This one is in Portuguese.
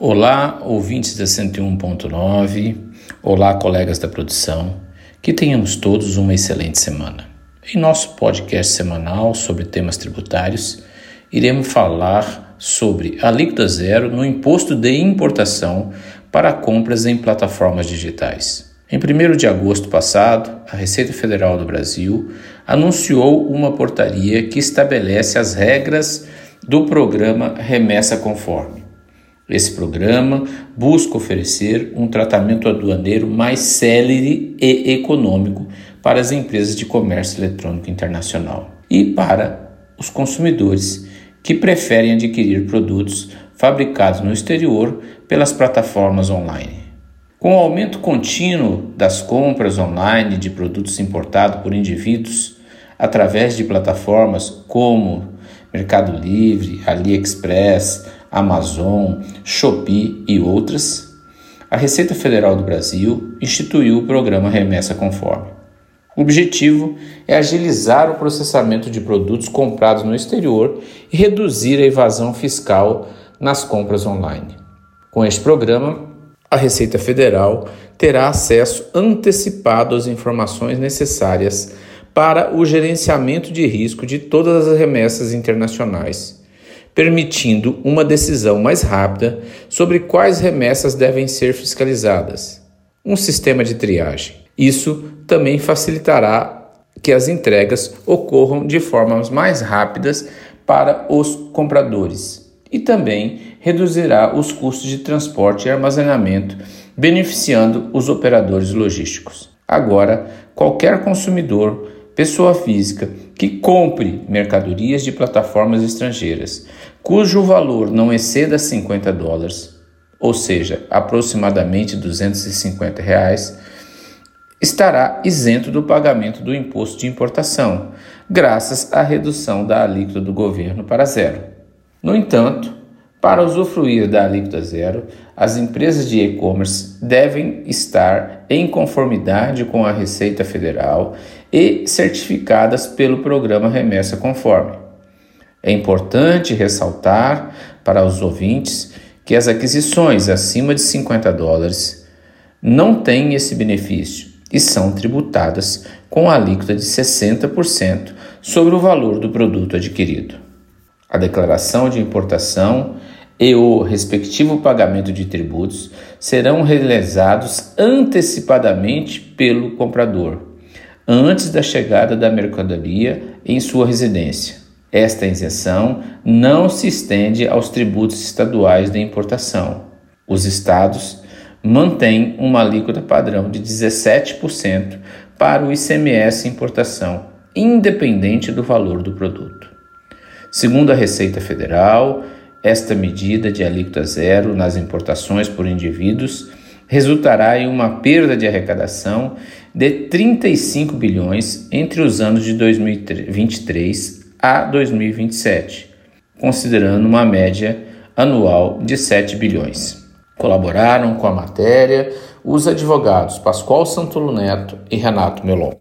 Olá, ouvintes da 101.9. Olá, colegas da produção. Que tenhamos todos uma excelente semana. Em nosso podcast semanal sobre temas tributários, iremos falar sobre alíquota zero no imposto de importação para compras em plataformas digitais. Em 1 de agosto passado, a Receita Federal do Brasil anunciou uma portaria que estabelece as regras do programa Remessa Conforme. Esse programa busca oferecer um tratamento aduaneiro mais célere e econômico para as empresas de comércio eletrônico internacional e para os consumidores que preferem adquirir produtos fabricados no exterior pelas plataformas online. Com o aumento contínuo das compras online de produtos importados por indivíduos através de plataformas como Mercado Livre, AliExpress, Amazon, Shopee e outras, a Receita Federal do Brasil instituiu o programa Remessa Conforme. O objetivo é agilizar o processamento de produtos comprados no exterior e reduzir a evasão fiscal nas compras online. Com este programa, a Receita Federal terá acesso antecipado às informações necessárias para o gerenciamento de risco de todas as remessas internacionais, permitindo uma decisão mais rápida sobre quais remessas devem ser fiscalizadas. Um sistema de triagem. Isso também facilitará que as entregas ocorram de formas mais rápidas para os compradores e também reduzirá os custos de transporte e armazenamento, beneficiando os operadores logísticos. Agora, qualquer consumidor pessoa física que compre mercadorias de plataformas estrangeiras cujo valor não exceda 50 dólares, ou seja, aproximadamente 250 reais, estará isento do pagamento do imposto de importação, graças à redução da alíquota do governo para zero. No entanto, para usufruir da alíquota zero, as empresas de e-commerce devem estar em conformidade com a Receita Federal e certificadas pelo programa Remessa Conforme. É importante ressaltar para os ouvintes que as aquisições acima de 50 dólares não têm esse benefício e são tributadas com a alíquota de 60% sobre o valor do produto adquirido. A declaração de importação e o respectivo pagamento de tributos serão realizados antecipadamente pelo comprador, antes da chegada da mercadoria em sua residência. Esta isenção não se estende aos tributos estaduais de importação. Os estados mantêm uma alíquota padrão de 17% para o ICMS importação, independente do valor do produto. Segundo a Receita Federal, esta medida de alíquota zero nas importações por indivíduos resultará em uma perda de arrecadação de 35 bilhões entre os anos de 2023 a 2027, considerando uma média anual de 7 bilhões. Colaboraram com a matéria os advogados Pascoal Santolo Neto e Renato Melon.